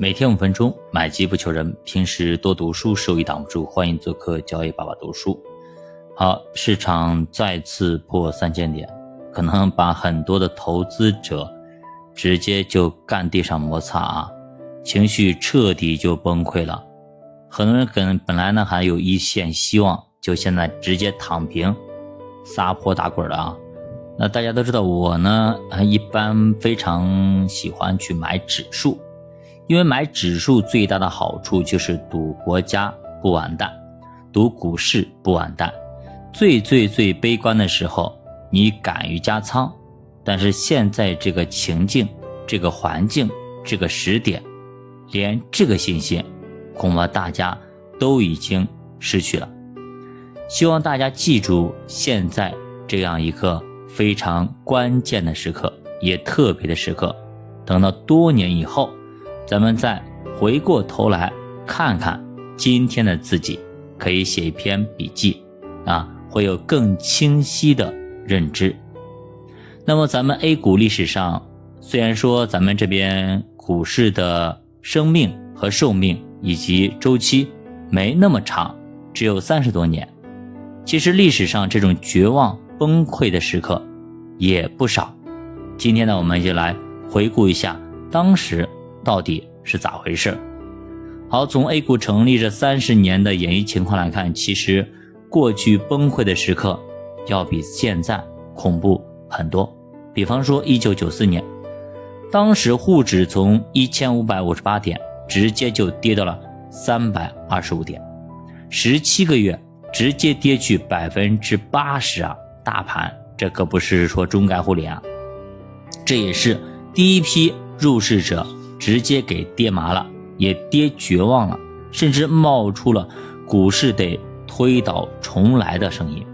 每天五分钟，买机不求人。平时多读书，收益挡不住。欢迎做客交易爸爸读书。好，市场再次破三千点，可能把很多的投资者直接就干地上摩擦啊，情绪彻底就崩溃了。很多人跟本来呢还有一线希望，就现在直接躺平，撒泼打滚了啊。那大家都知道，我呢一般非常喜欢去买指数。因为买指数最大的好处就是赌国家不完蛋，赌股市不完蛋。最最最悲观的时候，你敢于加仓，但是现在这个情境、这个环境、这个时点，连这个信心，恐怕大家都已经失去了。希望大家记住现在这样一个非常关键的时刻，也特别的时刻。等到多年以后。咱们再回过头来看看今天的自己，可以写一篇笔记啊，会有更清晰的认知。那么，咱们 A 股历史上，虽然说咱们这边股市的生命和寿命以及周期没那么长，只有三十多年，其实历史上这种绝望崩溃的时刻也不少。今天呢，我们就来回顾一下当时。到底是咋回事？好，从 A 股成立这三十年的演绎情况来看，其实过去崩溃的时刻要比现在恐怖很多。比方说，一九九四年，当时沪指从一千五百五十八点直接就跌到了三百二十五点，十七个月直接跌去百分之八十啊！大盘这可不是说中概互联啊，这也是第一批入市者。直接给跌麻了，也跌绝望了，甚至冒出了股市得推倒重来的声音。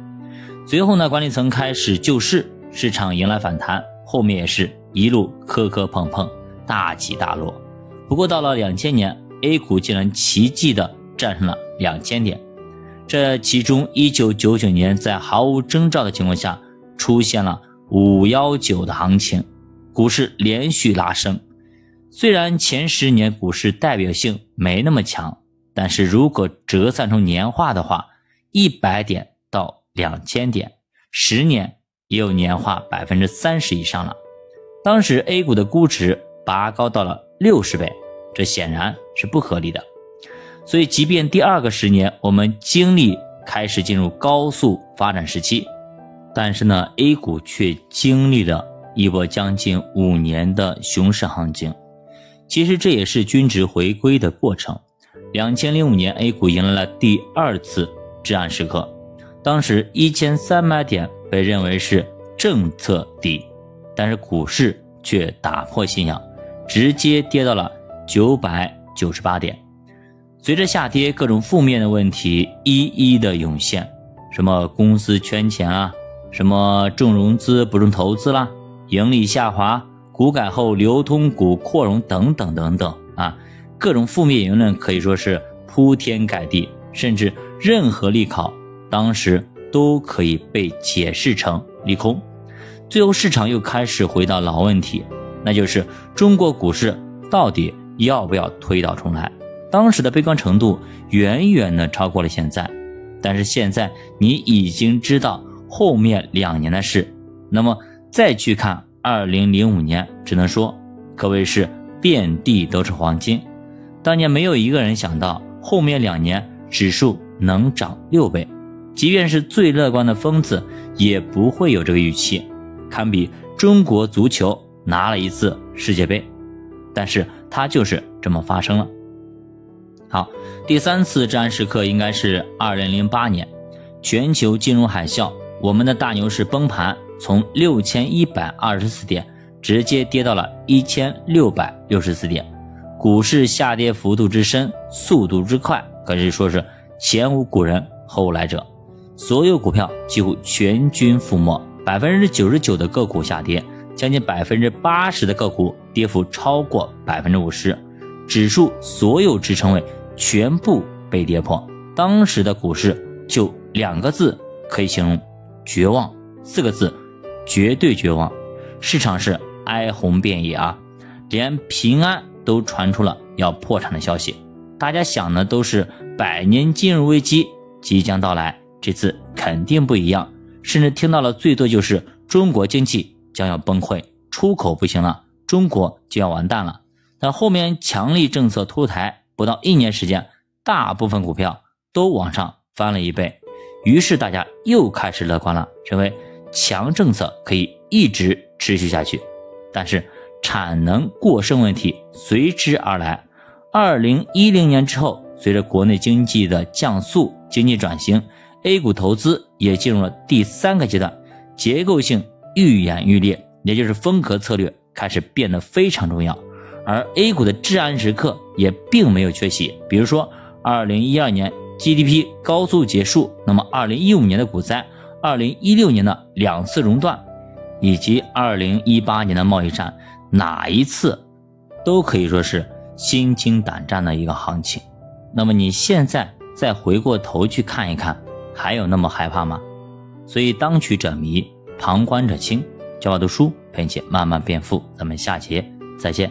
随后呢，管理层开始救市，市场迎来反弹，后面也是一路磕磕碰碰，大起大落。不过到了两千年，A 股竟然奇迹的战胜了两千点。这其中，一九九九年在毫无征兆的情况下，出现了五幺九的行情，股市连续拉升。虽然前十年股市代表性没那么强，但是如果折算成年化的话，一百点到两千点，十年也有年化百分之三十以上了。当时 A 股的估值拔高到了六十倍，这显然是不合理的。所以，即便第二个十年我们经历开始进入高速发展时期，但是呢，A 股却经历了一波将近五年的熊市行情。其实这也是均值回归的过程。两千零五年，A 股迎来了第二次至暗时刻，当时一千三百点被认为是政策底，但是股市却打破信仰，直接跌到了九百九十八点。随着下跌，各种负面的问题一一的涌现，什么公司圈钱啊，什么重融资不重投资啦，盈利下滑。股改后流通股扩容等等等等啊，各种负面言论可以说是铺天盖地，甚至任何利好当时都可以被解释成利空。最后市场又开始回到老问题，那就是中国股市到底要不要推倒重来？当时的悲观程度远远的超过了现在，但是现在你已经知道后面两年的事，那么再去看。二零零五年，只能说可谓是遍地都是黄金。当年没有一个人想到后面两年指数能涨六倍，即便是最乐观的疯子也不会有这个预期，堪比中国足球拿了一次世界杯。但是它就是这么发生了。好，第三次治安时刻应该是二零零八年，全球金融海啸，我们的大牛市崩盘。从六千一百二十四点直接跌到了一千六百六十四点，股市下跌幅度之深，速度之快，可以说是前无古人后无来者。所有股票几乎全军覆没，百分之九十九的个股下跌，将近百分之八十的个股跌幅超过百分之五十，指数所有支撑位全部被跌破。当时的股市就两个字可以形容：绝望。四个字。绝对绝望，市场是哀鸿遍野啊，连平安都传出了要破产的消息，大家想的都是百年金融危机即将到来，这次肯定不一样，甚至听到了最多就是中国经济将要崩溃，出口不行了，中国就要完蛋了。但后面强力政策出台，不到一年时间，大部分股票都往上翻了一倍，于是大家又开始乐观了，认为强政策可以一直持续下去。但是产能过剩问题随之而来。二零一零年之后，随着国内经济的降速、经济转型，A 股投资也进入了第三个阶段，结构性愈演愈烈，也就是风格策略开始变得非常重要。而 A 股的至暗时刻也并没有缺席，比如说，二零一二年 GDP 高速结束，那么二零一五年的股灾，二零一六年的两次熔断，以及二零一八年的贸易战，哪一次都可以说是心惊胆战的一个行情。那么你现在再回过头去看一看，还有那么害怕吗？所以当局者迷，旁观者清。教我读书陪你慢慢变富，咱们下节再见。